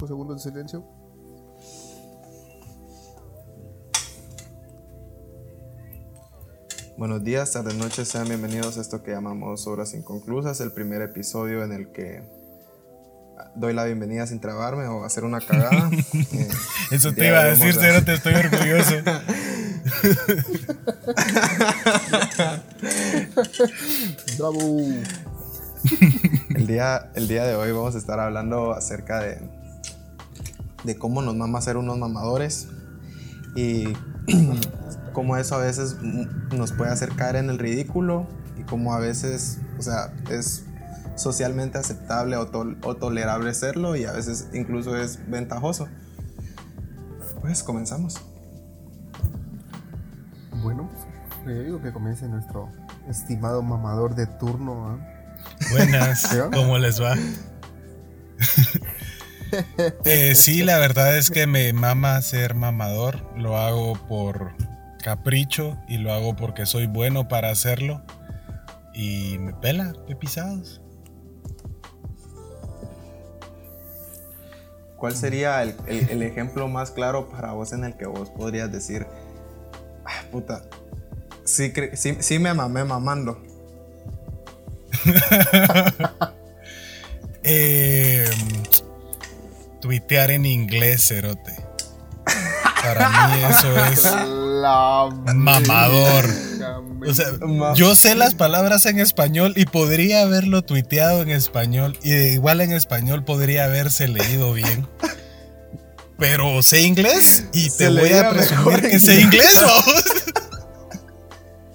Dos segundos de silencio. Buenos días, tardes, noches, sean bienvenidos a esto que llamamos Obras Inconclusas, el primer episodio en el que doy la bienvenida sin trabarme o hacer una cagada. Eh, Eso te iba a decir, pero te estoy orgulloso. ¡Bravo! El día, el día de hoy vamos a estar hablando acerca de, de cómo nos mama ser unos mamadores y cómo eso a veces nos puede hacer caer en el ridículo y cómo a veces, o sea, es socialmente aceptable o, tol- o tolerable serlo y a veces incluso es ventajoso. Pues comenzamos. Bueno, pues, yo digo que comience nuestro estimado mamador de turno. ¿ah? Buenas, ¿Sí, va? ¿cómo les va? Eh, sí, la verdad es que me mama ser mamador. Lo hago por capricho y lo hago porque soy bueno para hacerlo. Y me pela, qué pisados. ¿Cuál sería el, el- el ejemplo más claro para vos en el que vos podrías decir, ah, puta, sí, cre- sí, sí me mamé mamando? Eh, tuitear en inglés, cerote. Para mí eso es La mamador. O sea, yo sé las palabras en español y podría haberlo tuiteado en español y igual en español podría haberse leído bien. Pero sé inglés y Se te voy a presumir que sé inglés. vamos.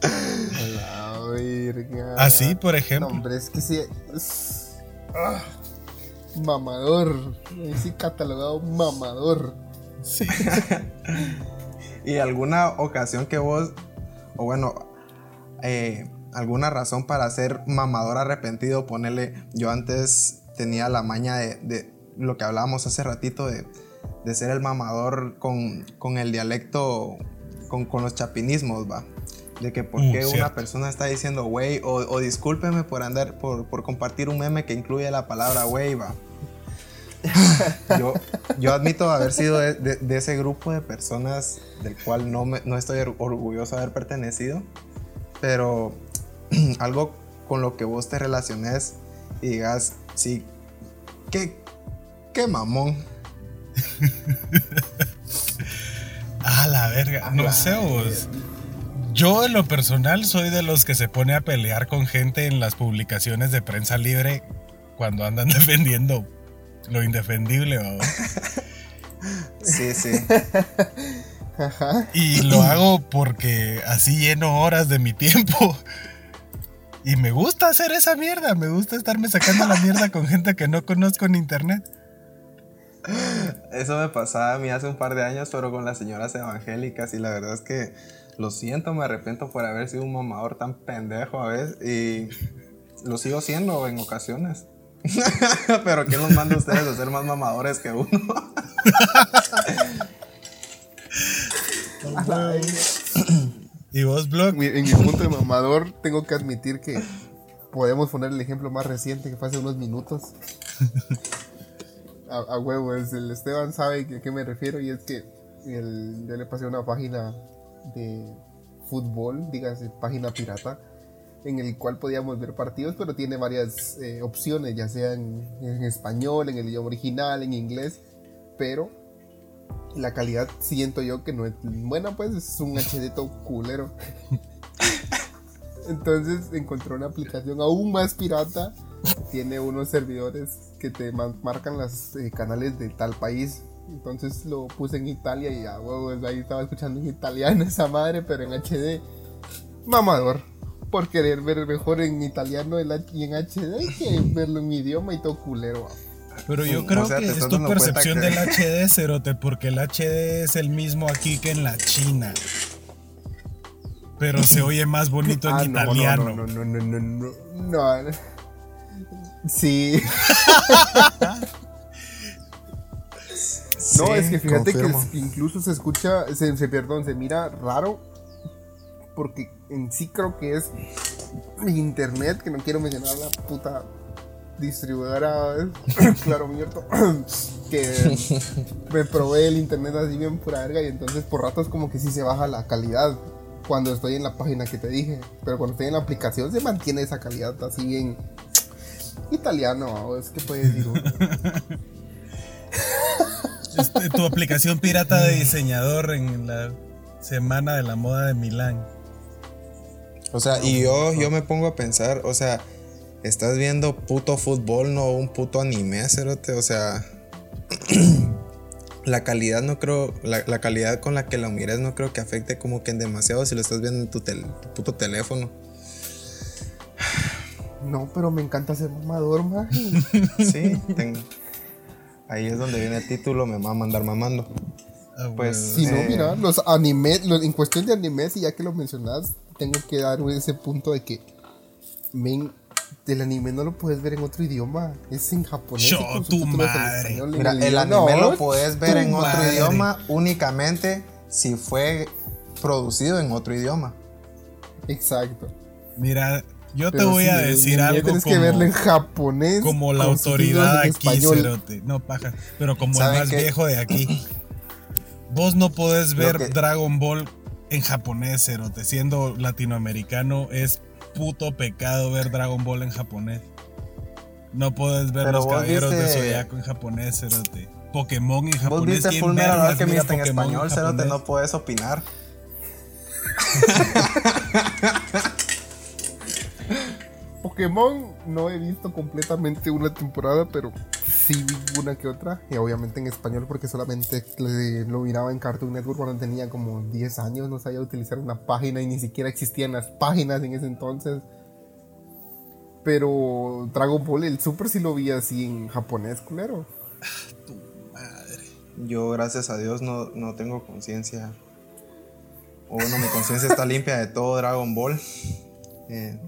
La verga. Así, por No, ejemplo. hombre, es que sí. ah, mamador. Ahí sí catalogado mamador. Sí. ¿Y alguna ocasión que vos, o bueno, eh, alguna razón para ser mamador arrepentido? Ponerle, yo antes tenía la maña de, de lo que hablábamos hace ratito de, de ser el mamador con, con el dialecto, con, con los chapinismos, va. De que por Uh, qué una cierto. persona está diciendo güey, o, o discúlpeme por andar, por, por compartir un meme que incluye la palabra güey, va. Yo, yo admito haber sido de, de- de ese grupo de personas del cual no, me- no estoy or- orgulloso de haber pertenecido, pero algo con lo que vos te relaciones y digas, sí, qué, qué mamón. Ah, la verga. No sé vos. Yo en lo personal soy de los que se pone a pelear con gente en las publicaciones de prensa libre cuando andan defendiendo lo indefendible. vamos. Sí, sí. Ajá. Y lo hago porque así lleno horas de mi tiempo. Y me gusta hacer esa mierda. Me gusta estarme sacando la mierda con gente que no conozco en internet. Eso me pasaba a mí hace un par de años, pero con las señoras evangélicas y la verdad es que lo siento, me arrepiento por haber sido un mamador tan pendejo a veces y lo sigo siendo en ocasiones. pero ¿quién los manda a ustedes a ser más mamadores que uno? Y vos, Blog, En mi punto de mamador, tengo que admitir que podemos poner el ejemplo más reciente que fue hace unos minutos. A, a huevo, es el Esteban sabe que- a qué me refiero y es que el- yo le pasé una página de fútbol, dígase página pirata, en el cual podíamos ver partidos, pero tiene varias eh, opciones, ya sea en, en español, en el idioma original, en inglés, pero la calidad siento yo que no es buena, pues es un HD todo culero. Entonces encontré una aplicación aún más pirata. Tiene unos servidores que te marcan los eh, canales de tal país. Entonces lo puse en Italia y ya, huevos, ahí estaba escuchando en italiano esa madre, pero en HD. Mamador. Por querer ver mejor en italiano y en HD que verlo en mi idioma y todo culero. Pero yo O creo sea, que es tu percepción que- del HD, Cerote, porque el HD es el mismo aquí que en la China. Pero se oye más bonito en Ah, no, italiano. No, no, no, no, no, no, no. Sí. No, Sí, es que fíjate confirmo. que es- incluso se escucha, se, se- perdón, se mira raro, porque en sí creo que es internet, que no quiero mencionar la puta distribuidora, claro, mierda, que me probé el internet así bien pura verga y entonces por ratos como que sí se baja la calidad cuando estoy en la página que te dije. Pero cuando estoy en la aplicación se mantiene esa calidad así bien italiano, es que puedes decir. Este, tu aplicación pirata de diseñador en la semana de la moda de Milán. O sea, y yo, yo me pongo a pensar, o sea, estás viendo puto fútbol, no un puto anime, cerote, o sea, la calidad no creo, la, la calidad con la que lo mires no creo que afecte como que en demasiado si lo estás viendo en tu, tel- tu puto teléfono. No, pero me encanta ser mamador, maje. Sí, ahí es donde viene el título, me va a mandar mamando. Ah, Pues. Si no, Eh. mira, los animes, los- en cuestión de animes, y ya que lo mencionas, tengo que dar ese punto de que, men, el anime no lo puedes ver en otro idioma, es en japonés. Yo, tu madre. español, en Mira, el idioma- anime no, lo puedes ver en otro madre. idioma únicamente si fue producido en otro idioma. Exacto. Mira, yo te voy a el decir algo Tienes como, que verlo en japonés. como la autoridad aquí, español. cerote. No, paja. Pero como el ¿Saben más qué? viejo de aquí. Vos no podés ver que- Dragon Ball en japonés, cerote. Siendo latinoamericano, es puto pecado ver Dragon Ball en japonés. No podés ver Pero los vos caballeros de viste- Zodiaco en japonés, cerote. Pokémon en Vos japonés. viste ¿quién Full Metal Alchemist en español, cerote, japonés? no puedes opinar. Pokémon no he visto completamente una temporada, pero sí vi una que otra. Y obviamente en español, porque solamente lo miraba en Cartoon Network cuando tenía como 10 años. No sabía utilizar una página y ni siquiera existían las páginas en ese entonces. Pero Dragon Ball, el Super sí lo vi así en japonés, culero. Yo, gracias a Dios, no, no tengo conciencia. O bueno, mi conciencia está limpia de todo Dragon Ball. Eh,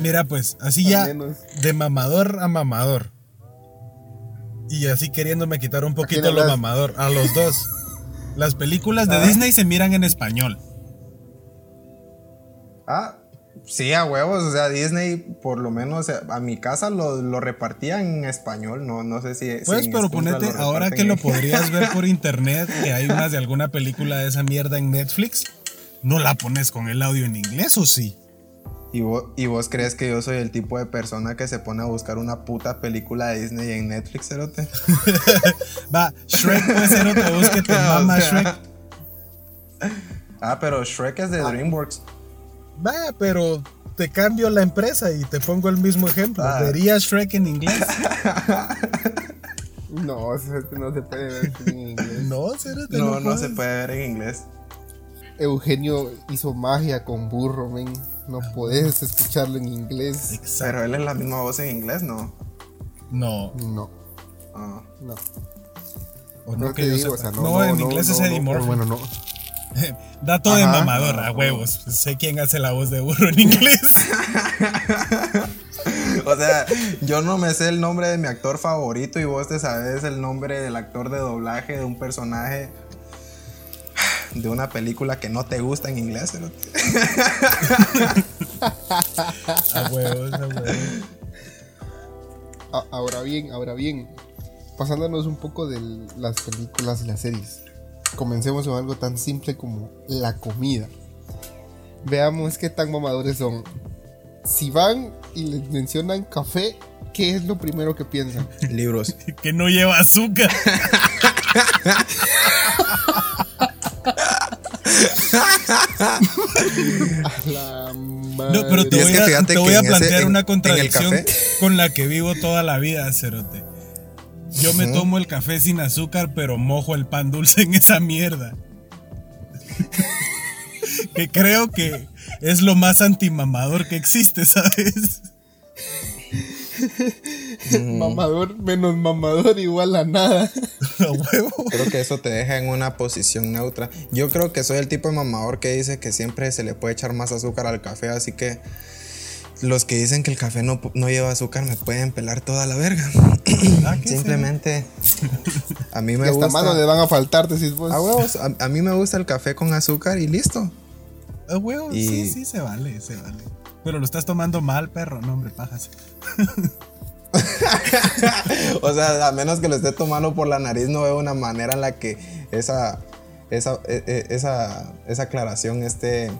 Mira, pues, así ya, menos. de mamador a mamador. Y así queriéndome quitar un poquito lo mamador. A los dos. Las películas de Ah. Disney se miran en español. Ah, sí, a huevos. O sea, Disney, por lo menos eh, a mi casa lo, lo repartía en español. No, no sé si. si Pues, en pero ponete, ahora que lo podrías ver por internet, que hay unas de alguna película de esa mierda en Netflix, ¿no la pones con el audio en inglés o sí? ¿Y vos, ¿Y vos crees que yo soy el tipo de persona que se pone a buscar una puta película de Disney en Netflix, cerote? Va, Shrek puede ser otra voz que te O mama sea, Shrek. Ah, pero Shrek es de DreamWorks. Va, pero te cambio la empresa y te pongo el mismo ejemplo. Ah. ¿Verías Shrek en inglés? No, no se puede ver en inglés. No, cerote, No, no se puedes. puede ver en inglés. Eugenio hizo magia con burro, men. No puedes escucharlo en inglés. Pero él es la misma voz en inglés, ¿no? No, No, Ah. no. o No no te que yo digo, o sepa. sea, no. No, en no, inglés no, es Eddie no, Murphy. Bueno, no. Dato de Ajá. mamador, a huevos. Sé quién hace la voz de burro en inglés. O sea, yo no me sé el nombre de mi actor favorito y vos te sabes el nombre del actor de doblaje de un personaje de una película que no te gusta en inglés. A huevos, a huevos. A- ahora bien, ahora bien. Pasándonos un poco de las películas y las series. Comencemos con algo tan simple como la comida. Veamos qué tan mamadores son. Si van y les mencionan café, ¿qué es lo primero que piensan? Libros. Que no lleva azúcar. La No, pero te voy que a, te voy a ese- plantear una contradicción con la que vivo toda la vida, Cerote. Yo me tomo el café sin azúcar, pero mojo el pan dulce en esa mierda. que creo que es lo más antimamador que existe, ¿sabes? Mamador menos mamador igual a nada. Creo que eso te deja en una posición neutra. Yo creo que soy el tipo de mamador que dice que siempre se le puede echar más azúcar al café, así que los que dicen que el café no, no lleva azúcar me pueden pelar toda la verga. Ah, ¿qué Simplemente a mí me hasta gusta. manos le van a faltar, decís vos. A huevos, a, a mí me gusta el café con azúcar y listo. A huevo, Y- sí, sí, se vale, se vale. Pero lo estás tomando mal, perro. No, hombre, pajas. o sea, a menos que lo esté tomando por la nariz, no veo una manera en la que esa, esa, e, e, esa, esa aclaración esté,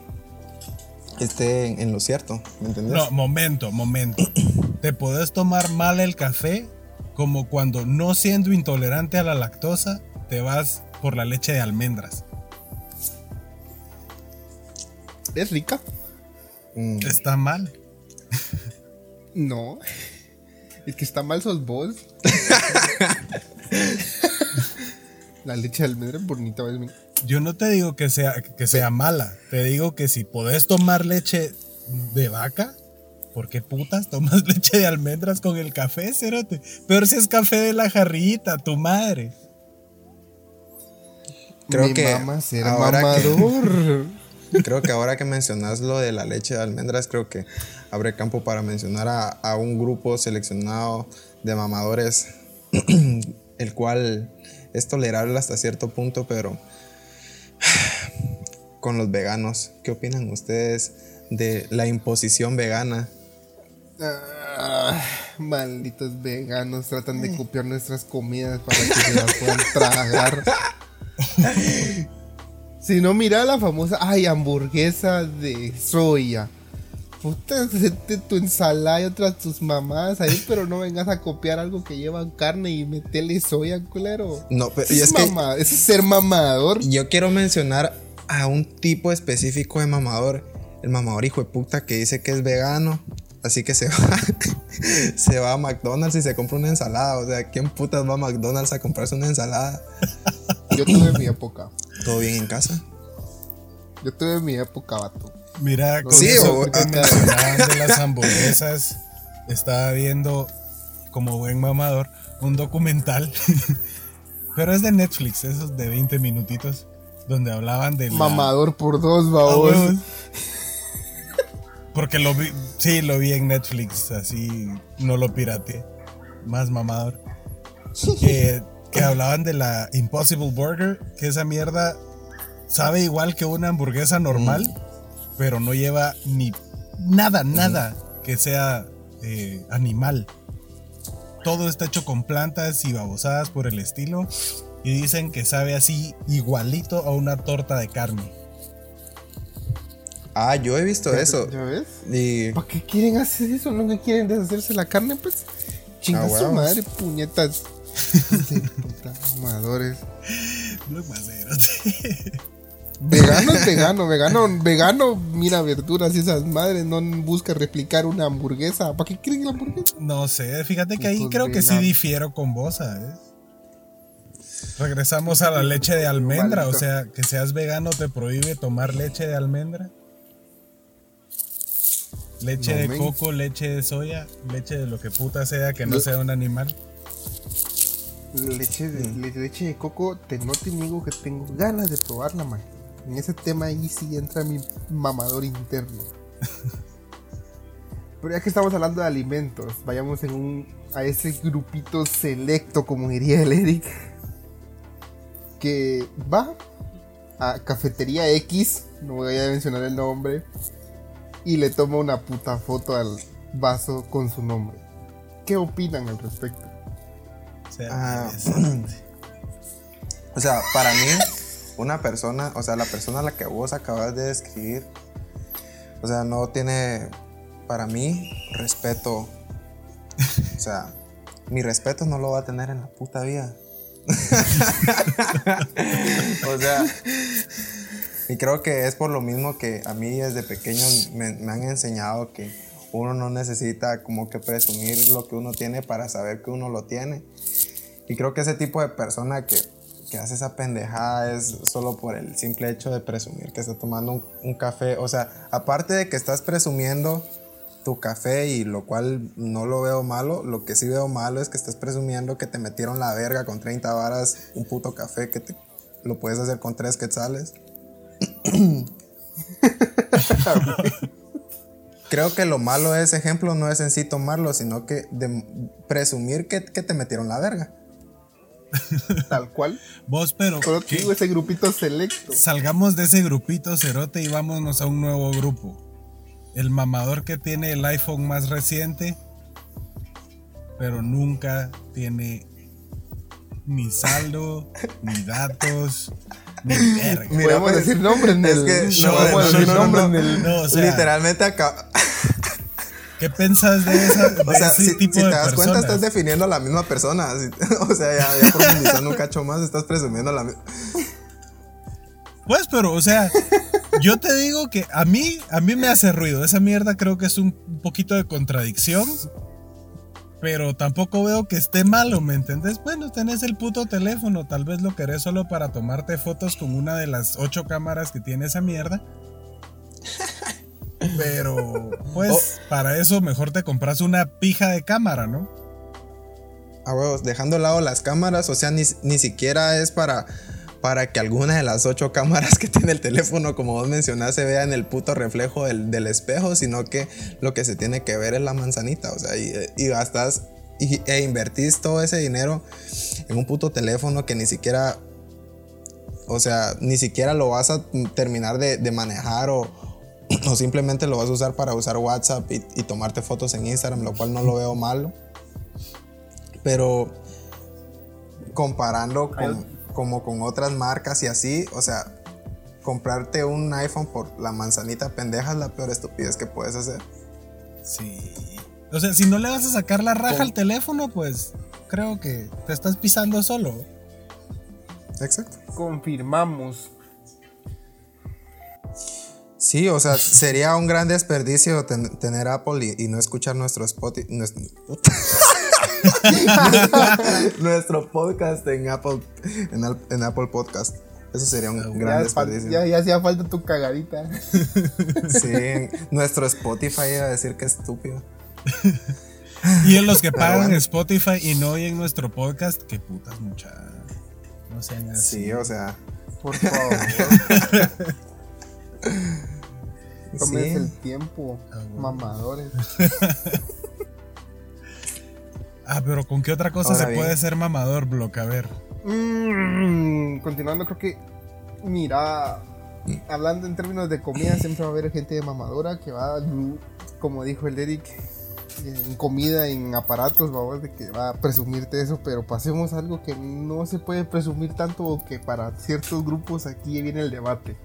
esté en, lo cierto. ¿Me entiendes? No, momento, momento. Te puedes tomar mal el café como cuando no siendo intolerante a la lactosa, te vas por la leche de almendras. Es rica. Mm. Está mal. No. El que está mal sos vos. la leche de almendra es bonita. Yo no te digo que sea, que sea mala. Te digo que si podés tomar leche de vaca, ¿por qué putas tomas leche de almendras con el café, cerote? Pero si es café de la jarrita, tu madre. Creo que mamador. creo que ahora que mencionas lo de la leche de almendras, creo que abre campo para mencionar a, un grupo seleccionado de mamadores, el cual es tolerable hasta cierto punto, pero con los veganos, ¿qué opinan ustedes de la imposición vegana? Ah, malditos veganos tratan de copiar nuestras comidas para que se las puedan tragar. Si no, mira la famosa, ay, hamburguesa de soya. Puta, tu ensalada y otras tus mamás ahí, pero no vengas a copiar algo que lleva carne y metele soya, culero. No, pero es, que, es ser mamador. Yo quiero mencionar a un tipo específico de mamador. El mamador hijo de puta que dice que es vegano. Así que se va, se va a McDonald's y se compra una ensalada. O sea, ¿quién putas va a McDonald's a comprarse una ensalada? Yo tuve mi época. ¿Todo bien en casa? Yo tuve mi época, vato. Mira, con eso que mencionaban de las hamburguesas, estaba viendo, como buen mamador, un documental. Pero es de Netflix, esos de 20 minutitos, donde hablaban de... Mamador por dos, babos. Porque lo vi, sí, lo vi en Netflix, así no lo pirate. Más mamador. que que hablaban de la Impossible Burger, que esa mierda sabe igual que una hamburguesa normal, mm. pero no lleva ni nada, nada que sea eh, animal. Todo está hecho con plantas y babosadas por el estilo. Y dicen que sabe así igualito a una torta de carne. Ah, yo he visto eso. ¿Ya ves? ¿Para qué quieren hacer eso? ¿No que quieren deshacerse la carne? Pues chinga ah, su madre, puñetas. Vegano es vegano, vegano, vegano, mira verduras y esas madres, no busca replicar una hamburguesa. ¿Para qué creen la hamburguesa? No sé, fíjate que ahí creo que sí difiero con vos, ¿sabes? Regresamos a la leche de almendra, o sea, que seas vegano te prohíbe tomar leche de almendra. Leche de coco, leche de soya, leche de lo que puta sea que no sea un animal leche de, leche de coco, te, no te niego que tengo ganas de probarla, man. En ese tema ahí sí entra mi mamador interno. Pero ya que estamos hablando de alimentos, vayamos en un, a ese grupito selecto, como diría el Eric, que va a Cafetería X, no voy a mencionar el nombre, y le toma una puta foto al vaso con su nombre. ¿Qué opinan al respecto? Ah, o sea, para mí, una persona, o sea, la persona a la que vos acabas de describir, o sea, no tiene, para mí, respeto. O sea, mi respeto no lo va a tener en la puta vida. o sea, y creo que es por lo mismo que a mí desde pequeño me, me, han enseñado que uno no necesita como que presumir lo que uno tiene para saber que uno lo tiene. Y creo que ese tipo de persona que, que hace esa pendejada es solo por el simple hecho de presumir que está tomando un, café. O sea, aparte de que estás presumiendo tu café y lo cual no lo veo malo, lo que sí veo malo es que estás presumiendo que te metieron la verga con 30 varas un puto café que te, lo puedes hacer con 3 quetzales. Creo que lo malo de ese ejemplo no es en sí tomarlo, sino que de presumir que, que te metieron la verga. Tal cual. Vos, pero. digo ese grupito selecto. Salgamos de ese grupito cerote y vámonos a un nuevo grupo. El mamador que tiene el iPhone más reciente, pero nunca tiene ni saldo, ni datos, ni verga. Mira, Podemos pues, decir nombres en es que- no no, decir no, nombres no. en el. No, o sea, Literalmente acá. ¿Qué piensas de, esa, de O sea, ese si, tipo si te de das cuenta, estás definiendo a la misma persona. O sea, ya, ya profundizando un cacho más, estás presumiendo a la misma. Pues, pero, o sea, yo te digo que a mí, a mí me hace ruido. Esa mierda creo que es un poquito de contradicción. Pero tampoco veo que esté malo, ¿me entendés? Bueno, tenés el puto teléfono. Tal vez lo querés solo para tomarte fotos con una de las ocho cámaras que tiene esa mierda. Pero, pues, para eso mejor te compras una pija de cámara, ¿no? A huevos, dejando de lado las cámaras, o sea, ni, ni siquiera es para, para que alguna de las ocho cámaras que tiene el teléfono, como vos mencionás, se vea en el puto reflejo del, del espejo, sino que lo que se tiene que ver es la manzanita, o sea, y, y gastas y, e invertís todo ese dinero en un puto teléfono que ni siquiera, o sea, ni siquiera lo vas a terminar de, de manejar o, o simplemente lo vas a usar para usar WhatsApp y, y tomarte fotos en Instagram, lo cual no lo veo malo. Pero comparando con, como con otras marcas y así, o sea, comprarte un iPhone por la manzanita pendeja es la peor estupidez que puedes hacer. Sí. O sea, si no le vas a sacar la raja al teléfono, pues creo que te estás pisando solo. Exacto. Confirmamos. Sí, o sea, sería un gran desperdicio ten- tener Apple y, y no escuchar nuestro Spotify. Nuestro, nuestro podcast en Apple, en, Apple Podcast. Eso sería un gran Ya, desperdicio. ya, ya hacía falta tu cagadita. Sí, nuestro Spotify iba a decir que estúpido. Y en los que pagan bueno. Spotify y no oyen nuestro podcast, qué putas mucha. No sean así. Sí, o sea. Por favor, tomes sí. el tiempo, Ah, bueno. mamadores. Ah, pero ¿con qué otra cosa Ahora se bien. puede ser mamador, Block? A ver. Mm, continuando, creo que, mira, hablando en términos de comida, siempre va a haber gente de mamadora que va, como dijo el Eric, en comida, en aparatos, vamos, de que va a presumirte eso, pero pasemos a algo que no se puede presumir tanto o que para ciertos grupos aquí viene el debate.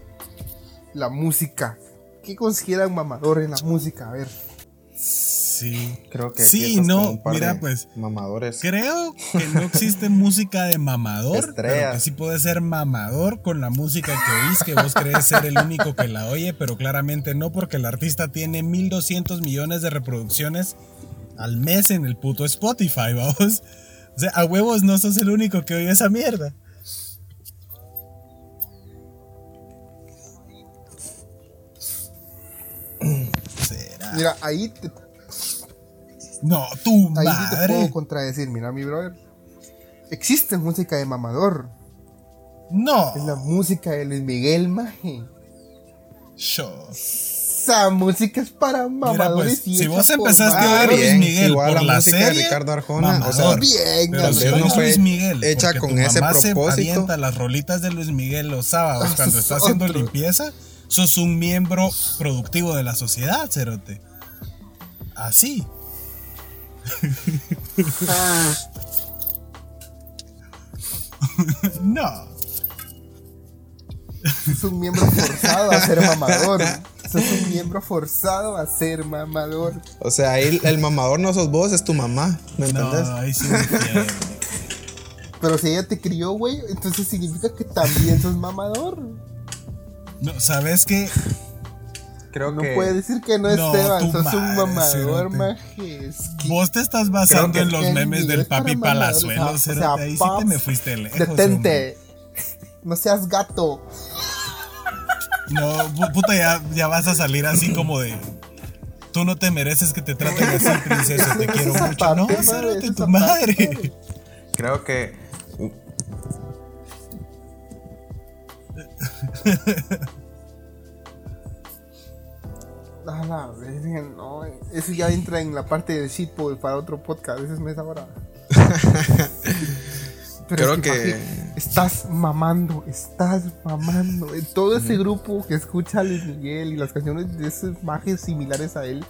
La música. ¿Qué consideran mamador en la música? A ver. Sí. Creo que Sí, no, un mira, pues, Mamadores. Creo que no existe música de mamador, pero Estrellas. que sí puede ser mamador con la música que oís, que vos crees ser el único que la oye, pero claramente no, porque el artista tiene 1200 millones de reproducciones al mes en el puto Spotify, vamos. O sea, a huevos no sos el único que oye esa mierda. ¿Será? Mira, ahí te, No, tu ahí sí te puedo madre. contradecir. Mira, mi brother. Existe música de mamador. No. Es la música de Luis Miguel, maje. Yo. Esa música es para mamadores pues, y si vos empezaste a ver Luis bien, Miguel igual por la la música de serie, Ricardo Arjona, o sea, mamador. Bien, Pero si no fue Luis Miguel, hecha con tu ese mamá se propósito. avienta las rolitas de Luis Miguel los sábados cuando está haciendo limpieza, sos un miembro productivo de la sociedad, Cerote. Así. no. Es un miembro forzado a ser mamador. Sos un miembro forzado a ser mamador. O sea, ahí el mamador no sos vos, es tu mamá. ¿Me No, entendés? ahí sí. Pero si ella te crió, güey, entonces significa que también sos mamador. No, ¿sabes qué? Creo No puedes decir que no, No, Esteban. Sos un mamador, que- Vos te estás basando en que los memes del papi Palazuelo, o sea. Ahí sí paps, te me fuiste lejos. hombre. Detente. No seas gato. No, pu- puta, ya, ya vas a salir así como de. Tú no te mereces que te traten así, princesa. Te quiero mucho. parte, No, cérate tu parte, madre. Creo que. A la verga, no. Eso ya entra en la parte del shitpost para otro podcast. Ese es mes ahora. Pero Creo es que- estás mamando, estás mamando. Todo ese grupo que escucha a Luis Miguel y las canciones de esos majes similares a él,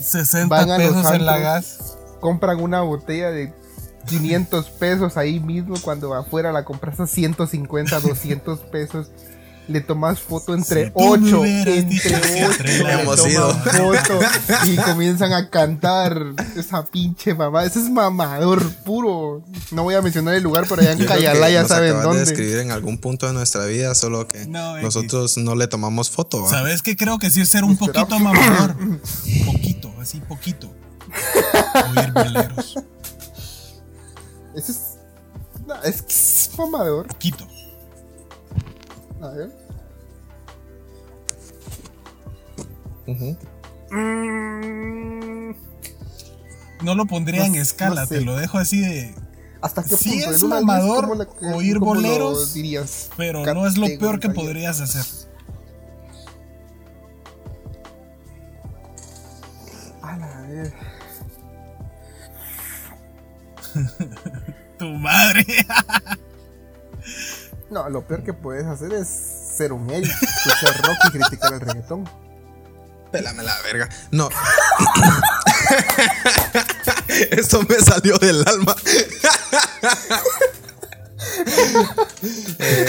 60 Van a los pesos en la gas. compran una botella de 500 pesos ahí mismo cuando afuera la compras a 150, 200 pesos. Le tomas foto entre Si tú me 8, hubieras entre dicho que 8, Atrela Hemos ido. foto y comienzan a cantar esa pinche mamá. Ese es mamador puro. No voy a mencionar el lugar, pero allá en Yo creo que Cayala ya saben acabas de dónde. describir en algún punto de nuestra vida, solo que No, nosotros no le tomamos foto. ¿va? ¿Sabes qué? Creo que sí es ser un Espera. poquito mamador. Poquito, así poquito. Oír boleros. Ese es. no, es que es mamador. Poquito. A ver. Mm, No lo pondría No- en escala, no sé. te lo dejo así de. ¿Hasta qué Sí punto? es mamador luz, ¿cómo la- oír boleros, dirías? Pero no es lo peor que podrías hacer. A la vez. Tu madre. No, lo peor que puedes hacer es ser un Eric, escuchar rock y criticar el reggaetón. Pélame la verga. No. Esto me salió del alma. Eh,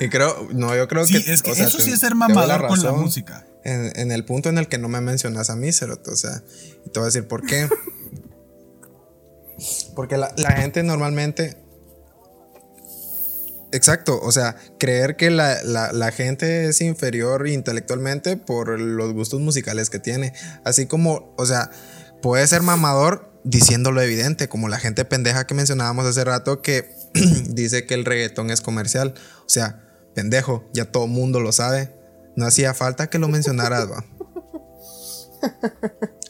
y creo, no, yo creo Sí, que. es que o sea, eso sí es ser mamador con la música. En, en el punto en el que no me mencionas a mí, Cerote, O sea, y te voy a decir por qué. Porque la, la gente normalmente. Exacto, o sea, creer que la, la- la gente es inferior intelectualmente por los gustos musicales que tiene. Así como, o sea, puede ser mamador diciéndolo evidente, como la gente pendeja que mencionábamos hace rato que dice que el reggaetón es comercial. O sea, pendejo, ya todo mundo lo sabe. No hacía falta que lo mencionaras, va.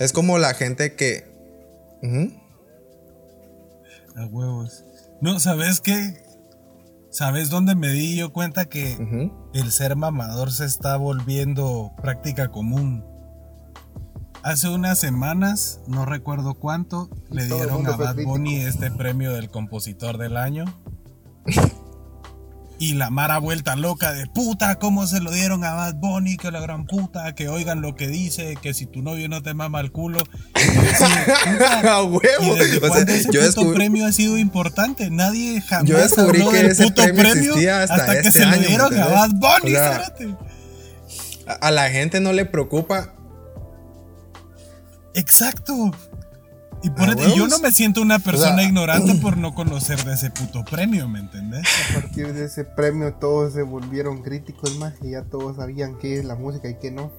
Es como la gente que. A huevos. No, ¿sabes qué? ¿Sabes dónde me di yo cuenta que el ser mamador se está volviendo práctica común? Hace unas semanas, no recuerdo cuánto, le dieron a Bad. Bunny este premio del compositor del año. Y la Mara vuelta loca de puta, ¿cómo se lo dieron a Bad Bunny? Que la gran puta, que oigan lo que dice, que si tu novio no te mama el culo. ¡A huevo! ¿Y O sea, ese yo descubrí- premio ha sido importante? Nadie jamás Yo descubrí habló que del ese puto premio hasta que este se año, lo dieron ¿me a Bad? Bunny, O sea, a la gente no le preocupa. Exacto. Y, por ¿A eso- y yo no me siento una persona sea, ignorante por no conocer de ese puto premio, ¿me entendés? A partir de ese premio todos se volvieron críticos más y ya todos sabían qué es la música y qué no.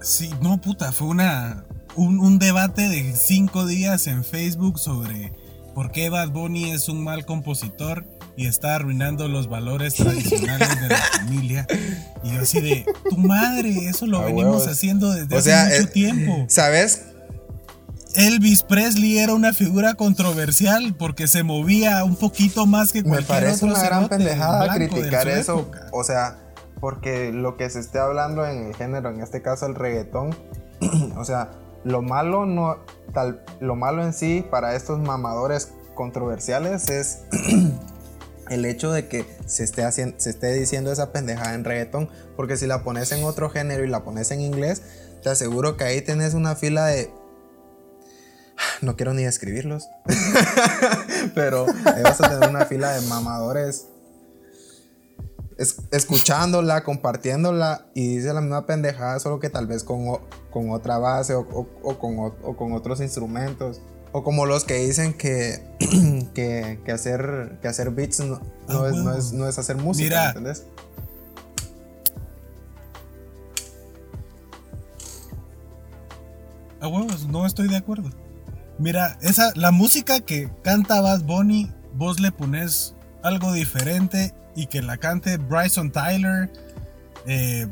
Sí, no, puta, fue una un, un debate de cinco días en Facebook sobre por qué Bad Bunny es un mal compositor y está arruinando los valores tradicionales de la familia. Y yo así de, tu madre, eso lo venimos huevos. haciendo desde O hace sea, mucho eh, tiempo. ¿Sabes? Elvis Presley era una figura controversial porque se movía un poquito más que Me cualquier parece otro una gran pendejada criticar eso. época. O sea, porque lo que se esté hablando en el género, en este caso el reggaetón, o sea, lo malo no tal lo malo en sí para estos mamadores controversiales es el hecho de que se esté haciendo se esté diciendo esa pendejada en reggaetón, porque si la pones en otro género y la pones en inglés, te aseguro que ahí tenés una fila de no quiero ni describirlos. Pero ahí vas a tener una fila de mamadores es- escuchándola, compartiéndola y dice la misma pendejada, solo que tal vez con, con otra base o, con, o con otros instrumentos. O como los que dicen que, que, que hacer, que hacer beats no, no Ah, es, no, es, no es hacer música, Mira. ¿me ¿entendés? A huevos, no estoy de acuerdo. Mira, esa, la música que canta Bad Bunny, vos le pones algo diferente y que la cante Bryson Tyler, eh,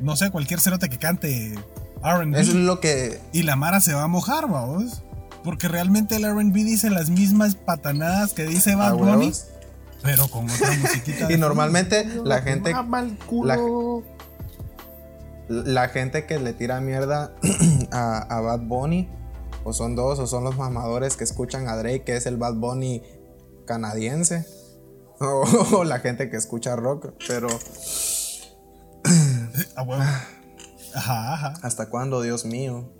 no sé, cualquier cerote que cante RB. Eso es lo que... Y la Mara se va a mojar, vamos. Porque realmente el RB dice las mismas patanadas que dice Bad a Bunny, pero con otra musiquita. Y normalmente la gente... Mama el culo. La gente que le tira mierda a, a Bad Bunny, o son dos, o son los mamadores que escuchan a Drake, que es el Bad Bunny canadiense, o, o la gente que escucha rock, pero fondo. A huevo. Ajá, ajá. ¿Hasta cuándo, Dios mío?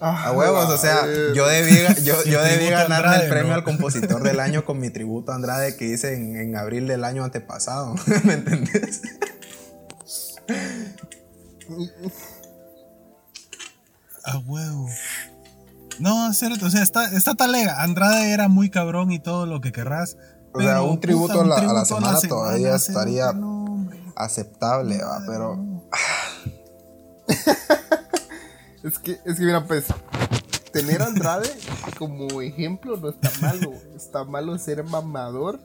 Ah, A huevos, o sea, yo debí, yo, yo debí ganarme Andrade, el premio ¿no? al compositor del año con mi tributo a Andrade que hice en, en abril del año antepasado. ¿Me entendés? A huevo. No, cierto, o sea, está, está talega. Andrade era muy cabrón y todo lo que querrás. O sea, un tributo a la- a la semana semana, todavía estaría- no. Aceptable, va, pero. Es que, es que mira, pues, tener a Andrade como ejemplo no está malo. Está malo ser mamador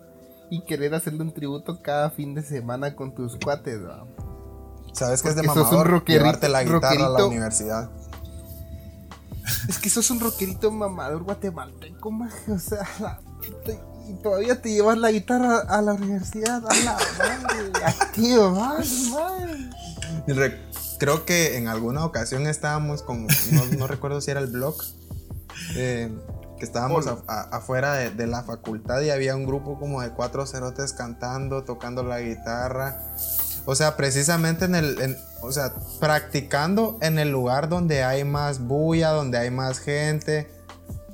y querer hacerle un tributo cada fin de semana con tus cuates. ¿Sabes qué es de Porque sos un mamador? Llevarte la guitarra a la universidad. Es que sos un rockerito mamador guatemalteco, maje. O sea, la puta, y todavía te llevas la guitarra a la universidad. A la madre. ¿A qué vas, madre? Creo que en alguna ocasión estábamos con. No, no recuerdo si era el blog. eh, que estábamos a- a- afuera de, de la facultad y había un grupo como de cuatro cerotes cantando, tocando la guitarra. O sea, precisamente en el. en- o sea, practicando en el lugar donde hay más bulla, donde hay más gente.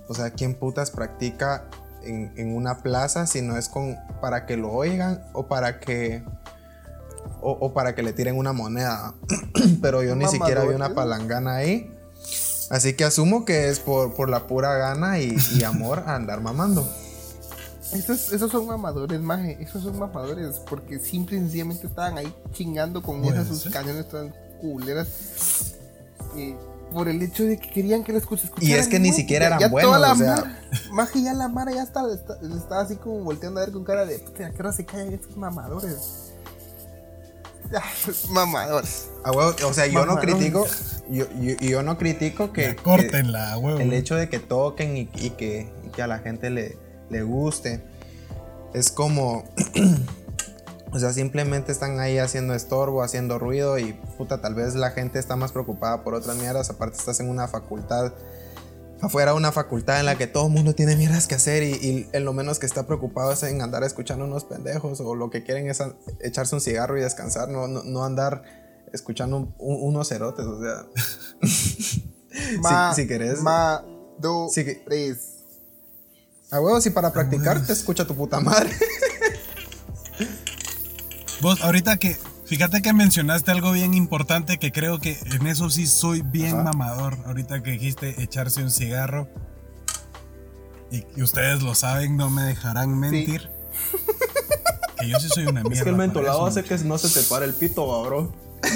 O sea, ¿quién putas practica en, en una plaza si no es con para que lo oigan o para que o, o para que le tiren una moneda? Pero yo ni Mamador, siquiera vi una ¿eh? palangana ahí. Así que asumo que es por, por la pura gana y, y amor a andar mamando. Esos, esos son mamadores, maje. Esos son mamadores. Porque simple y sencillamente estaban ahí chingando con esas sus cañones tan culeras. eh, por el hecho de que querían que las escucharan. Y es que ni siquiera eran ya buenos, toda la o sea. mara- maje, ya la mara ya está, está, está así como volteando a ver con cara de. ¿a qué hora se callan estos mamadores? Mamadores. A huevo, o sea, yo no critico, yo, yo, yo no critico que, Córtenla, huevo. el hecho de que toquen y, y que, y que a la gente le, le guste. Es como, o sea, simplemente están ahí haciendo estorbo, haciendo ruido y puta, tal vez la gente está más preocupada por otras mierdas. Aparte estás en una facultad, afuera una facultad en la que todo el mundo tiene mierdas que hacer y, y en lo menos que está preocupado es en andar escuchando unos pendejos o lo que quieren es a- echarse un cigarro y descansar, no, no, no andar escuchando un- un- unos cerotes, o sea. Ma, si, si querés. Ma, do, tres. A huevo, si para practicar te escucha tu puta madre. Vos, ahorita que, fíjate que mencionaste algo bien importante que creo que en eso sí soy bien Ajá. mamador. Ahorita que dijiste echarse un cigarro. Y, y ustedes lo saben, no me dejarán mentir. Que yo sí soy una mierda. Es que el mentolado hace que no se te pare el pito, bro.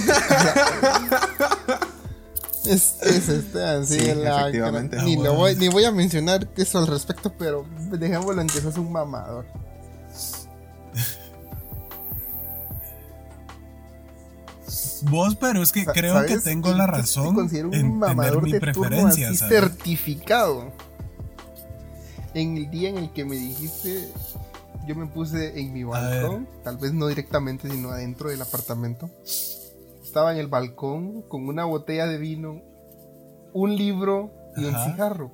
Es, es este, así Sí, la- efectivamente. Ni, Ah, lo voy, ni voy a mencionar eso al respecto, pero dejémoslo en que sos un mamador. Vos, pero es que Sa- creo que tengo la te- te razón considero un en tener mamador mi de turno preferencia, así ¿sabes? certificado. En el día en el que me dijiste, yo me puse en mi balcón, tal vez no directamente, sino adentro del apartamento. Estaba en el balcón con una botella de vino, un libro y un cigarro.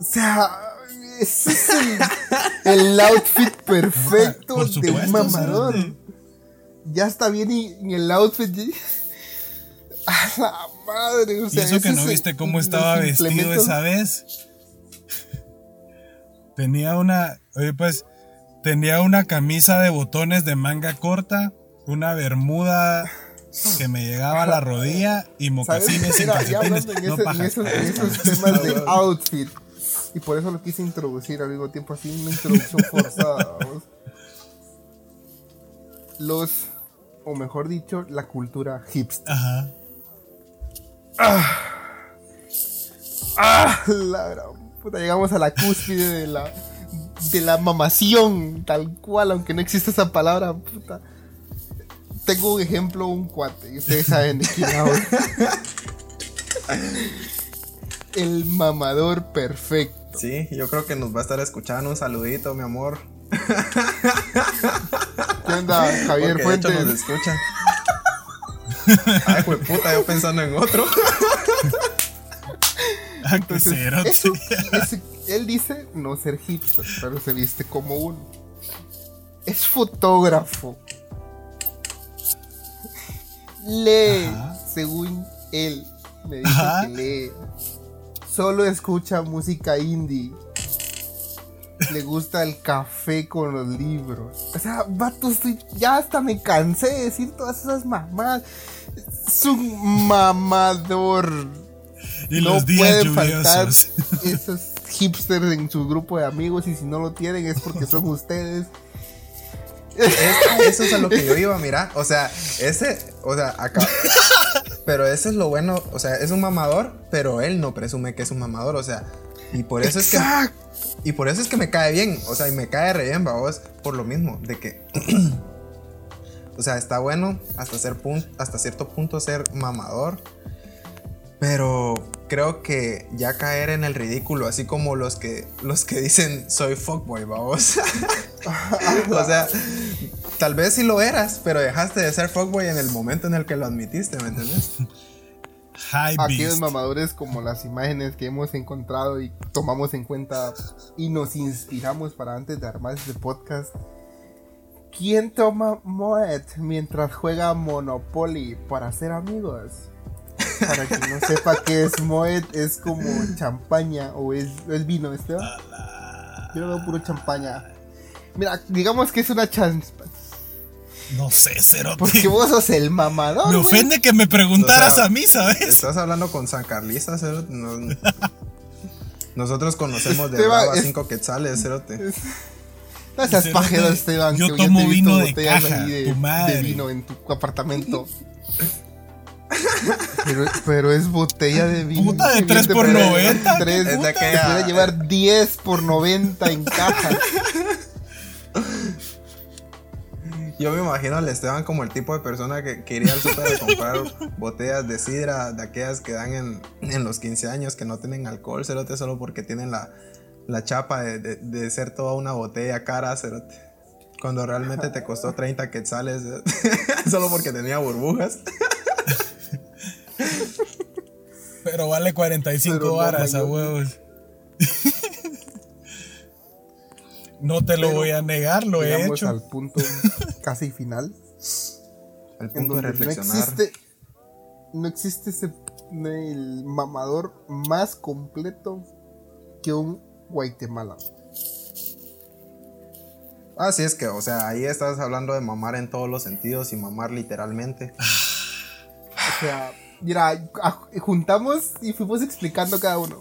O sea, ese es el, el outfit perfecto de un mamador. Ya está bien y, y el outfit. A la madre, o Y sea. eso que no viste cómo estaba vestido esa vez. Tenía una, oye pues, tenía una camisa de botones de manga corta, una bermuda que me llegaba a la rodilla y mocasines sin calcetines. en, No, en esos, en esos temas de outfit. Y por eso lo quise introducir al mismo tiempo, así una introducción forzada. vamos. Los, o mejor dicho, la cultura hipster. Ajá. ¡Ah! La gran puta, llegamos a la cúspide de la, de la mamación, tal cual, aunque no existe esa palabra, puta. Tengo un ejemplo, un cuate, y ustedes saben de quién hablo. El mamador perfecto. Sí, yo creo que nos va a estar escuchando. Un saludito, mi amor. ¿Qué onda, Javier Porque de hecho nos Fuentes? escucha. Ay, fue puta, yo pensando en otro. Ah, Entonces, eso, ese- él dice no ser hipster, pero se viste como uno. Es fotógrafo. lee, según él, me dice que lee. Solo escucha música indie. Le gusta el café con los libros. O sea, vato, estoy, ya hasta me cansé de decir todas esas mamás. Es un mamador. Y los días faltar esos hipsters en su grupo de amigos y si no lo tienen es porque son ustedes. eso es a lo que yo iba, mira. O sea, ese, o sea, acá. Pero ese es lo bueno, o sea, es un mamador, pero él no presume que es un mamador, o sea, y por eso es que. Y por eso es que me cae bien, o sea, y me cae re bien, vos, por lo mismo, de que. o sea, está bueno hasta, ser hasta cierto punto ser mamador, pero creo que ya caer en el ridículo, así como los que, los que dicen soy fuckboy, vamos. o sea, tal vez sí lo eras, pero dejaste de ser fuckboy en el momento en el que lo admitiste, ¿me entiendes? Aquellos mamadores como las imágenes que hemos encontrado y tomamos en cuenta y nos inspiramos para antes de armar este podcast. ¿Quién toma Moet mientras juega Monopoly para ser amigos? Para quien no sepa qué es Moet, es como champaña o es, vino, ¿este? Yo lo veo puro champaña. Mira, digamos que es una. No sé, cero. Porque vos sos el mamador. Me ofende que me preguntaras a mí, ¿sabes? Estás hablando con San Carlista, cero. nosotros conocemos de Esteban, a 5 quetzales, cerote. No seas pajero, Esteban. Yo tomo vino de caja, de, tu madre. de vino en tu apartamento. Pero, es botella de vino. Puta de 3 por 90. 3, es que llevar 10 por 90 en caja. Yo me imagino al Esteban como el tipo de persona que, quería iría al super a comprar botellas de sidra, de aquellas que dan en, en, los 15 años, que no tienen alcohol, cerote, solo porque tienen la, la chapa de, de, ser toda una botella cara, cerote. Cuando realmente te costó 30 quetzales, solo porque tenía burbujas. Pero vale 45 horas a huevos. No te lo voy a negar, lo he hecho. al punto casi final. Al punto de reflexionar. No existe, no existe ese, el mamador más completo que un Guatemala. Así es que, o sea, ahí estás hablando de mamar en todos los sentidos y mamar literalmente. o sea, mira, juntamos y fuimos explicando cada uno.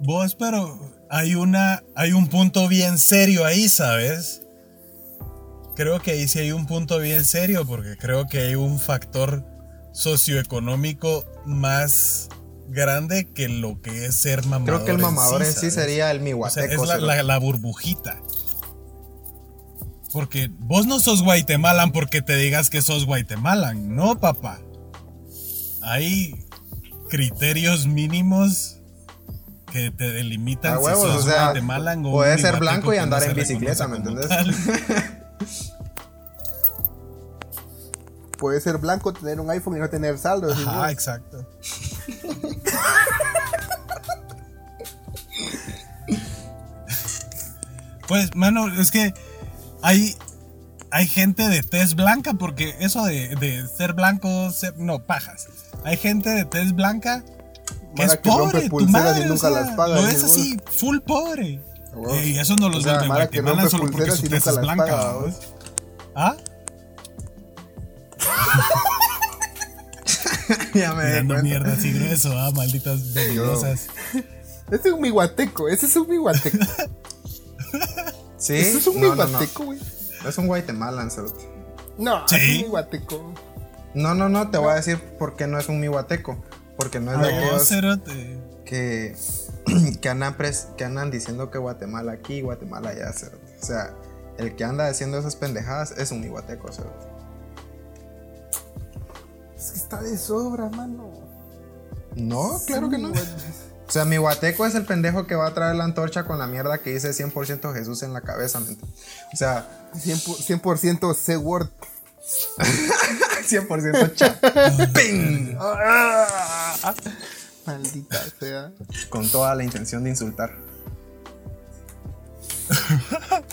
Vos, pero hay una. hay un punto bien serio ahí, ¿sabes? Creo que ahí sí hay un punto bien serio, porque creo que hay un factor socioeconómico más grande que lo que es ser mamador. Creo que el mamador en sí, sería el mihuateco. es la, burbujita. Porque vos no sos guatemalan porque te digas que sos guatemalan. No, papá. Hay criterios mínimos que te delimitan a huevos, si sos o sea, o Puede ser blanco y andar en bicicleta, ¿me entiendes? puede ser blanco, tener un iPhone y no tener saldo. Ah, exacto. pues, mano, es que hay, hay gente de tez blanca, porque eso de, ser blanco, no, pajas. Hay gente de tez blanca es pobre, tu madre, y nunca las paga. No es así, full pobre. y eso no los o sea, de Guatemala solo porque su tez es blanca. ¿Ah? ya me Dando mierda así grueso, ah, malditas venenosas. Ese es un miguateco, ese es un miguateco. ¿Sí? Ese es un no, miguateco, güey. No, es un Guatemalan, No, ¿Sí? es un miguateco. No, no, no, te voy a decir por qué no es un miguateco. Porque no es de aquellos que, que, andan que andan diciendo que Guatemala aquí, Guatemala allá, cerote. O sea, el que anda haciendo esas pendejadas es un iguateco, cerote. Es que está de sobra, mano. No, claro que no. O sea, mi guateco es el pendejo que va a traer la antorcha con la mierda que dice 100% Jesús en la cabeza. O sea, 100%, 100 C-Word. 100% chat. ¡Ping! Maldita sea. Con toda la intención de insultar.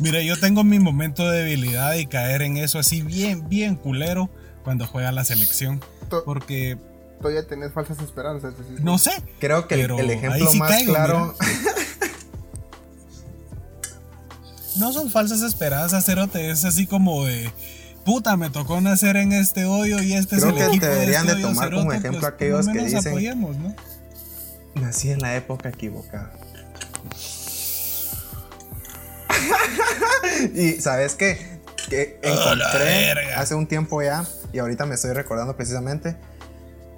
Mira, yo tengo mi momento de debilidad y caer en eso así bien, bien culero. cuando juega la selección. Porque todavía tenés falsas esperanzas. No sé. Creo que el ejemplo más claro. no son falsas esperanzas, Cerote. Es así como de. Puta, me tocó nacer en este hoyo y este Creo es el que equipo deberían de, de, este hoyo, tomar Cerote, como ejemplo pues, aquellos que dicen- apoyemos, ¿no? Nací en la época equivocada. y sabes qué? Que ¡A la encontré hace un tiempo ya, y ahorita me estoy recordando precisamente,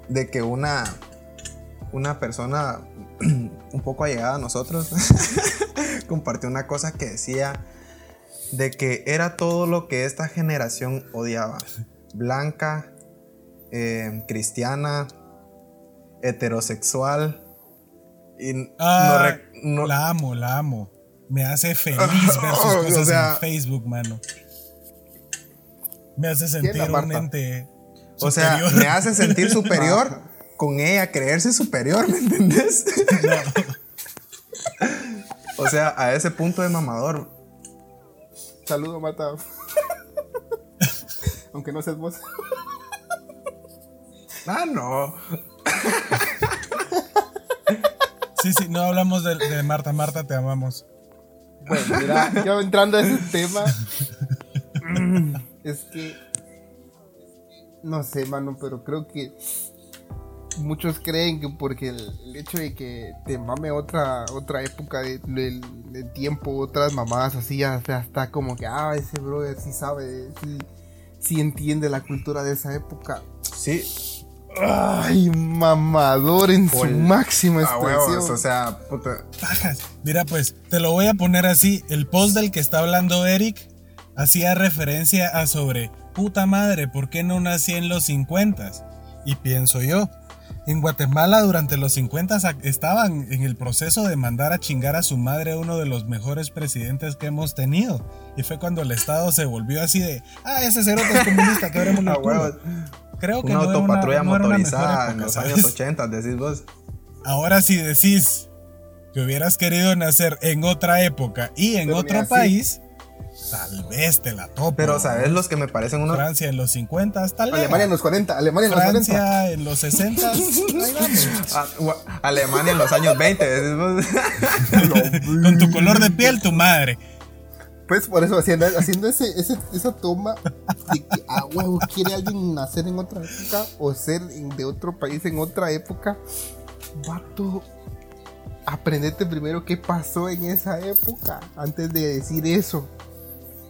de que una, una persona un poco allegada a nosotros compartió una cosa que decía de que era todo lo que esta generación odiaba. Blanca, eh, cristiana, heterosexual. Y Ah, no no- La amo, la amo. Me hace feliz ver sus O cosas sea- en Facebook, mano. Me hace sentir un o sea, me hace sentir superior con ella, creerse superior, ¿me entendés? o sea, a ese punto de mamador. Saludo, Mata. Aunque no seas vos. Ah, no. Sí, sí, no hablamos de, de Marta. Marta, te amamos. Bueno, mira, yo entrando a ese tema. es que. No sé, mano, pero creo que. Muchos creen que porque el, el hecho de que te mame otra otra época de, del- tiempo, otras mamadas así, está como que, ah, ese brother sí sabe, sí, sí entiende la cultura de esa época. Sí, Ay, mamador en su máxima expresión. huevos, o sea, puta. Mira, pues, te lo voy a poner así. El post del que está hablando Eric hacía referencia a sobre, puta madre, ¿por qué no nací en los 50? Y pienso yo, en Guatemala durante los 50 ac- estaban en el proceso de mandar a chingar a su madre uno de los mejores presidentes que hemos tenido. Y fue cuando el Estado se volvió así de, ah, ese cerote es comunista, que A huevos. Creo que Una no autopatrulla no una motorizada en época, los ¿sabes? años 80, decís vos. Ahora si decís que hubieras querido nacer en otra época y en Pero otro mira, sí. Tal vez te la topo. Pero, ¿sabes los que me parecen unos. Francia en los 50, tal vez. Alemania en los 40, Alemania en los 40. Francia en los 60, ahí vamos. Ah, Alemania en los años 20, decís vos. Con tu color de piel, tu madre. Pues por eso haciendo, haciendo ese, ese- esa toma de que a huevo quiere alguien nacer en otra época o ser en- de otro país en otra época. Vato, aprendete primero qué pasó en esa época antes de decir eso.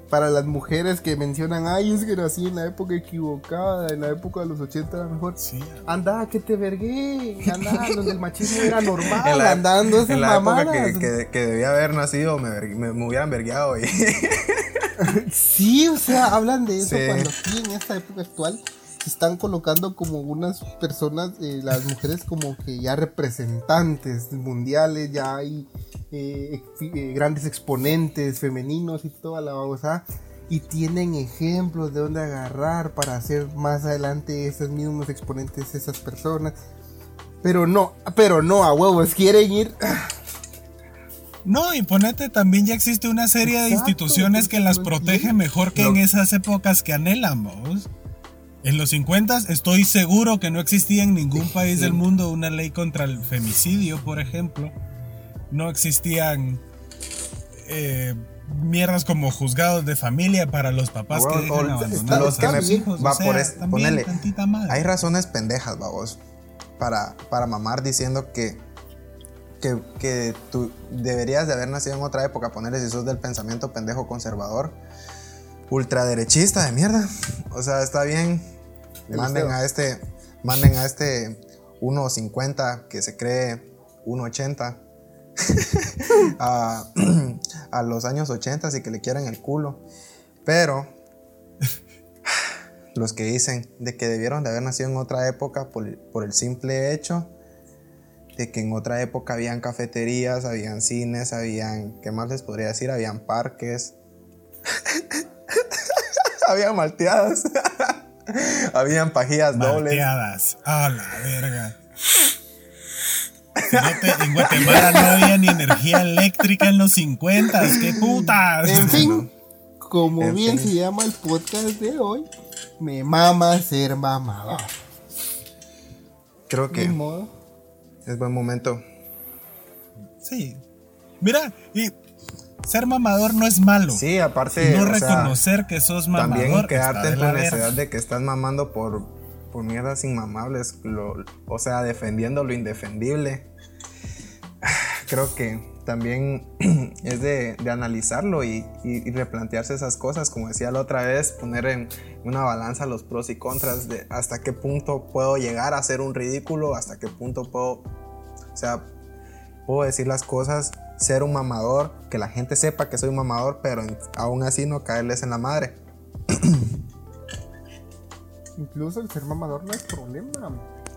Para las mujeres que mencionan, ay, es que nací en la época equivocada, en la época de los 80 era mejor. Sí, Anda, que te vergué, anda, donde el machismo era normal, En la, andando esas en la época que, que, que debía haber nacido, me, me, me hubieran vergueado. Y, Sí, o sea, hablan de eso Sí. cuando aquí en esta época actual se están colocando como unas personas, eh, las mujeres como que ya representantes mundiales, ya hay eh, eh, grandes exponentes femeninos y toda la babosa. Y tienen ejemplos de dónde agarrar para hacer más adelante esos mismos exponentes, esas personas. Pero no, pero no, a huevos, quieren ir. No, y ponete, también ya existe una serie de instituciones que las protege mejor que en esas épocas que anhelamos. En los 50 estoy seguro que no existía en ningún país del mundo una ley contra el femicidio, por ejemplo. No existían eh, mierdas como juzgados de familia para los papás que dejan abandonados los a que sus me- hijos. va o sea, por es- también ponele, tantita madre. hay razones pendejas, babos, para, para mamar diciendo que, que, que tú deberías de haber nacido en otra época. Ponerle si sos del pensamiento pendejo conservador, ultraderechista de mierda. O sea, está bien. Manden a este, manden a este 1.50 que se cree 1.80 a, a los años 80 y que le quieran el culo. Pero los que dicen de que debieron de haber nacido en otra época por, por el simple hecho de que en otra época habían cafeterías, habían cines, habían, ¿qué más les podría decir? Habían parques, habían malteadas, habían pajillas dobles. Malteadas. A la verga. Fíjate, en Guatemala no había ni energía eléctrica en los 50. ¡Qué putas! En fin, como En bien fin. se llama el podcast de hoy, Me mama ser mamador. Creo que modo. es buen momento. Sí. Mira, y ser mamador no es malo. Sí, aparte. no sea, reconocer que sos mamador. También quedarte en la necesidad de que estás mamando por, por mierdas inmamables, lo- o sea, defendiendo lo indefendible. Creo que también es de, de analizarlo y, y- y replantearse esas cosas, como decía la otra vez, poner en una balanza los pros y contras de hasta qué punto puedo llegar a ser un ridículo, hasta qué punto puedo, o sea, puedo decir las cosas, ser un mamador, que la gente sepa que soy un mamador, pero aún así no caerles en la madre. Incluso el ser mamador no es problema.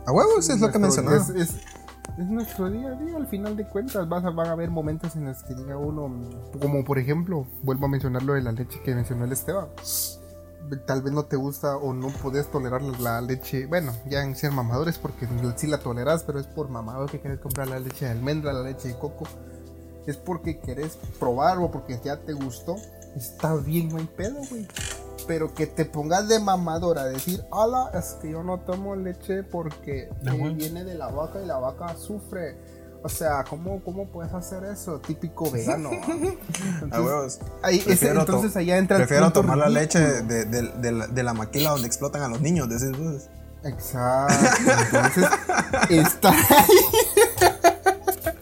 A huevos es lo que mencionaba. Es, es- es nuestro día a día, al final de cuentas. Vas a, van a haber momentos en los que diga uno, como por ejemplo, vuelvo a mencionar lo de la leche que mencionó el Esteban. Tal vez no te gusta o no podés tolerar la leche. Bueno, ya en ser mamadores, porque sí la tolerás, pero es por mamador que querés comprar la leche de almendra, la leche de coco. Es porque querés probar o porque ya te gustó. Está bien, no hay pedo, güey. Pero que te pongas de mamador a decir, ala, es que yo no tomo leche porque Ah, eh, viene de la vaca y la vaca sufre. O sea, ¿cómo, cómo puedes hacer eso? Típico vegano. ¿ah? A Entonces, huevos. ahí- ese- entonces allá entra el Prefiero tomar la leche de, de- de la, de la maquila donde explotan a los niños. decís vos. Exacto. Entonces, estar ahí,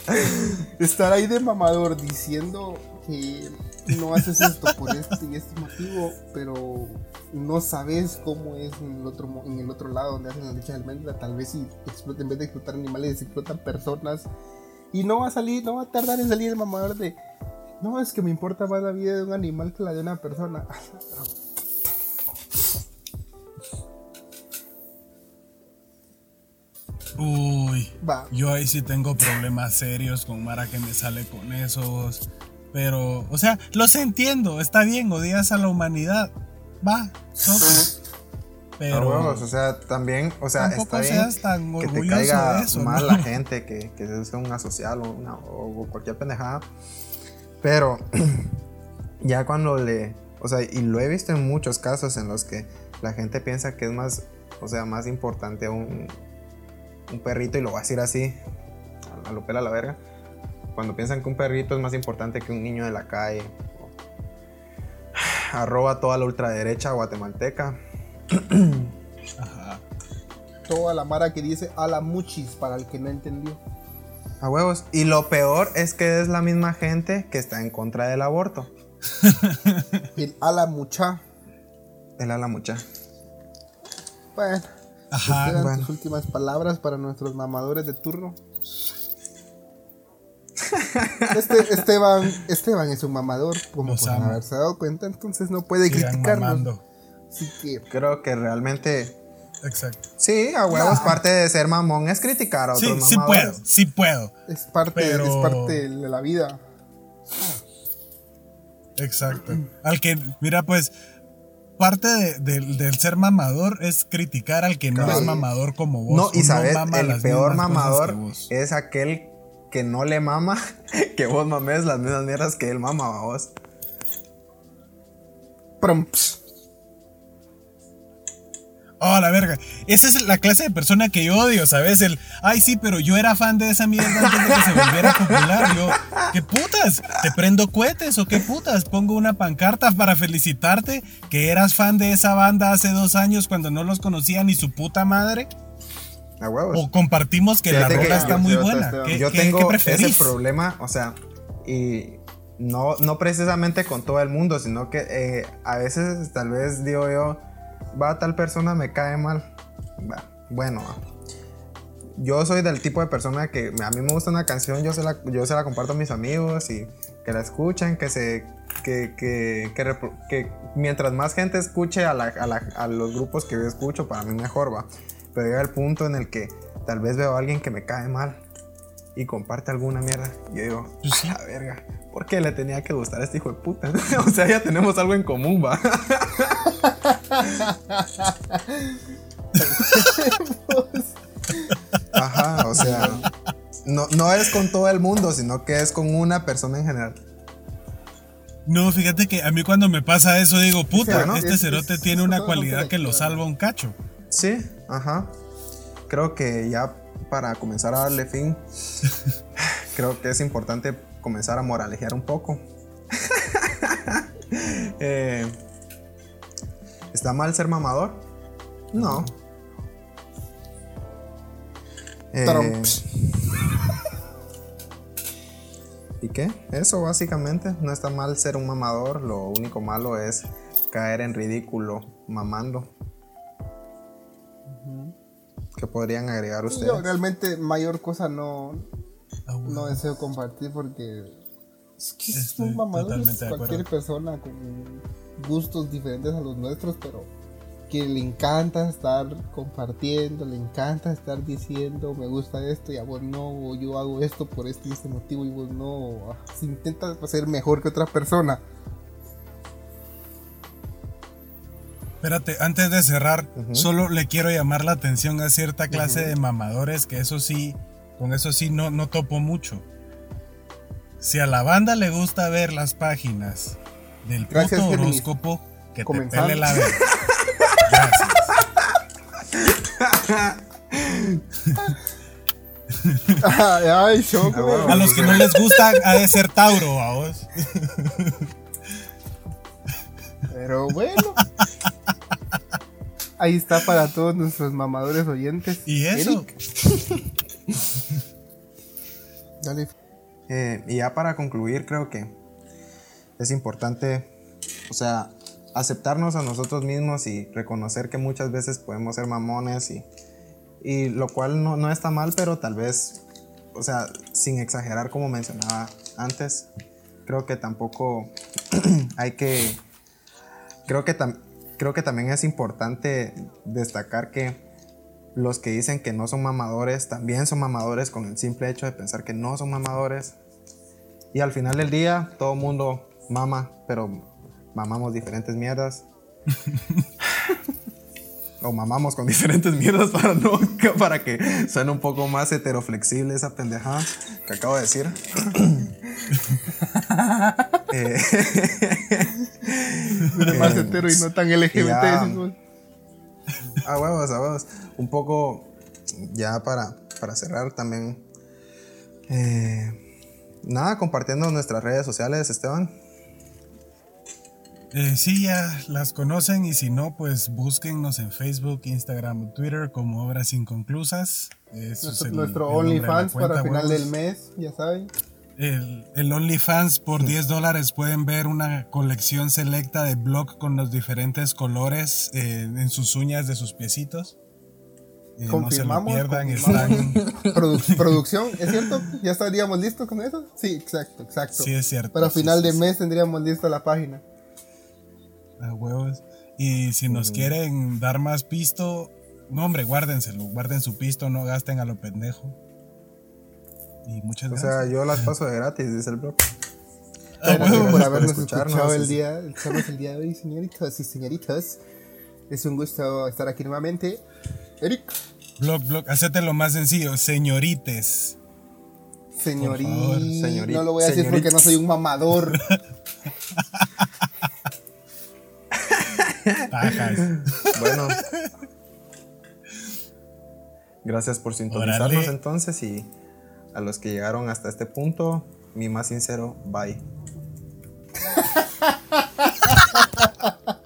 estar ahí de mamador diciendo que no haces esto por este y este motivo, pero no sabes cómo es en el otro, en el otro lado donde hacen la leche de almendra. Tal vez si explota, en vez de explotar animales, explotan personas. Y no va a salir, no va a tardar en salir el mamador de. No, es que me importa más la vida de un animal que la de una persona. Uy. Va. Yo ahí sí tengo problemas serios con Mara que me sale con esos. Pero, o sea, los entiendo, está bien, odias a la humanidad. Va. A Pero huevos, o sea, también, o sea, está bien seas tan que te orgulloso caiga de eso. mal ¿no? la gente, que, que sea un asocial o, una- o cualquier pendejada. Pero ya cuando le, o sea, y lo he visto en muchos casos en los que la gente piensa que es más, o sea, más importante un, un perrito, y lo voy a decir así, a lo pela la verga. Cuando piensan que un perrito es más importante que un niño de la calle. Arroba toda la ultraderecha guatemalteca. Ajá. Toda la mara que dice a la muchis para el que no entendió. A huevos. Y lo peor es que es la misma gente que está en contra del aborto. El a la mucha. El ala mucha. Bueno, Ajá. quedan bueno. tus últimas palabras para nuestros mamadores de turno. Este, Esteban, Esteban es un mamador, como Los pueden amo. haberse dado cuenta, entonces no puede Sigan criticarnos. mamando. Así que, Creo que realmente. Exacto. Sí, a huevos, parte de ser mamón es criticar a otros Sí, sí mamadores. puedo, sí puedo. es parte, Pero- es parte de la vida. Exacto. Al que, mira, pues, parte de- del- del ser mamador es criticar al que no es mamador como vos. No, y sabes, mama el peor mamador es aquel que no le mama que vos mames las mismas mierdas que él mama a vos. Prum, ps. Oh, la verga. Esa es la clase de persona que yo odio, ¿sabes? El, ay, sí, pero yo era fan de esa mierda antes de que se volviera popular. Yo, ¿qué putas? ¿Te prendo cohetes o qué putas? Pongo una pancarta para felicitarte que eras fan de esa banda hace dos años cuando no los conocía ni su puta madre. A huevos. O compartimos que la Fíjate rola está yo- muy yo- buena. yo- ¿Qué, yo qué- tengo qué ese problema, o sea, y no, no precisamente con todo el mundo, sino que eh, a veces tal vez digo yo, va tal persona me cae mal. Va, bueno, va. yo soy del tipo de persona que a mí me gusta una canción, yo se la, yo se la comparto a mis amigos y que la escuchen, que se... Que, que, que mientras más gente escuche a, la- a la- a los grupos que yo escucho, para mí mejor va. Pero llega el punto en el que tal vez veo a alguien que me cae mal y comparte alguna mierda. Y yo digo, Pues a la verga, ¿por qué le tenía que gustar a este hijo de puta? o sea, ya tenemos algo en común, va. Ajá, o sea, no, no es con todo el mundo, sino que es con una persona en general. No, fíjate que a mí cuando me pasa eso digo, puta, sea, ¿no? este Es- cerote es- tiene una cualidad que lo salva un cacho. Sí, ajá. Creo que ya para comenzar a darle fin, creo que es importante comenzar a moralejear un poco. Eh, ¿Está mal ser mamador? No. Eh. ¿Y qué? Eso básicamente. No está mal ser un mamador. Lo único malo es caer en ridículo mamando. ¿Qué podrían agregar Yo ustedes? realmente mayor cosa no, No deseo compartir porque es que Estoy mamador, totalmente de cualquier persona con gustos diferentes a los nuestros, pero que le encanta estar compartiendo, le encanta estar diciendo me gusta esto y a vos no, o yo hago esto por este y este motivo y vos no. Se intenta ser mejor que otra persona. Espérate, antes de cerrar, solo le quiero llamar la atención a cierta clase de mamadores que eso sí, con eso sí no, no topo mucho. Si a la banda le gusta ver las páginas del puto Gracias, horóscopo, que te Comenzamos. pele la verga. Gracias. Ay. A los que no les gusta, ha de ser Tauro, a vos. Pero bueno. Ahí está para todos nuestros mamadores oyentes. Y eso, Eric, dale. Eh, y ya para concluir, creo que es importante, o sea, aceptarnos a nosotros mismos y reconocer que muchas veces podemos ser mamones y, y lo cual no, no está mal, pero tal vez, o sea, sin exagerar como mencionaba antes, creo que tampoco hay que, creo que, tam- creo que también es importante destacar que los que dicen que no son mamadores también son mamadores con el simple hecho de pensar que no son mamadores. Y al final del día, todo mundo mama, pero mamamos diferentes mierdas. o mamamos con diferentes mierdas para, no, para que suene un poco más heteroflexible esa pendejada que acabo de decir. Eh, más Eh, hetero y no tan LGBT. ya. A huevos, a huevos. Un poco ya para, para cerrar también. eh, nada, compartiendo nuestras redes sociales, Esteban. eh, sí, ya las conocen y si no, pues búsquennos en Facebook, Instagram o Twitter como Obras Inconclusas. Eso Nuestro, OnlyFans para final del mes, ya saben. El, el OnlyFans por 10 dólares pueden ver una colección selecta de blog con los diferentes colores eh, en sus uñas de sus piecitos. Eh, no se Confirmamos, pierdan, confirmamos. están... Produ- producción, ¿es cierto? ¿Ya estaríamos listos con eso? Sí, exacto, exacto. Sí, es cierto. Para sí, final sí, de sí. mes tendríamos lista la página. A huevos. Y si nos quieren dar más pisto, no hombre, guárdenselo, guarden su pisto, no gasten a lo pendejo. Y muchas O gracias. sea, yo las paso de gratis, dice el blog. A Gracias huevos. por habernos escuchado el día, el día de hoy, señoritas y señoritas. Es un gusto estar aquí nuevamente. Eric. Blog, blog, hacételo más sencillo, señorites. Señorita. No lo voy a decir porque no soy un mamador. Bueno. Gracias por sintonizarnos entonces y a los que llegaron hasta este punto, mi más sincero bye.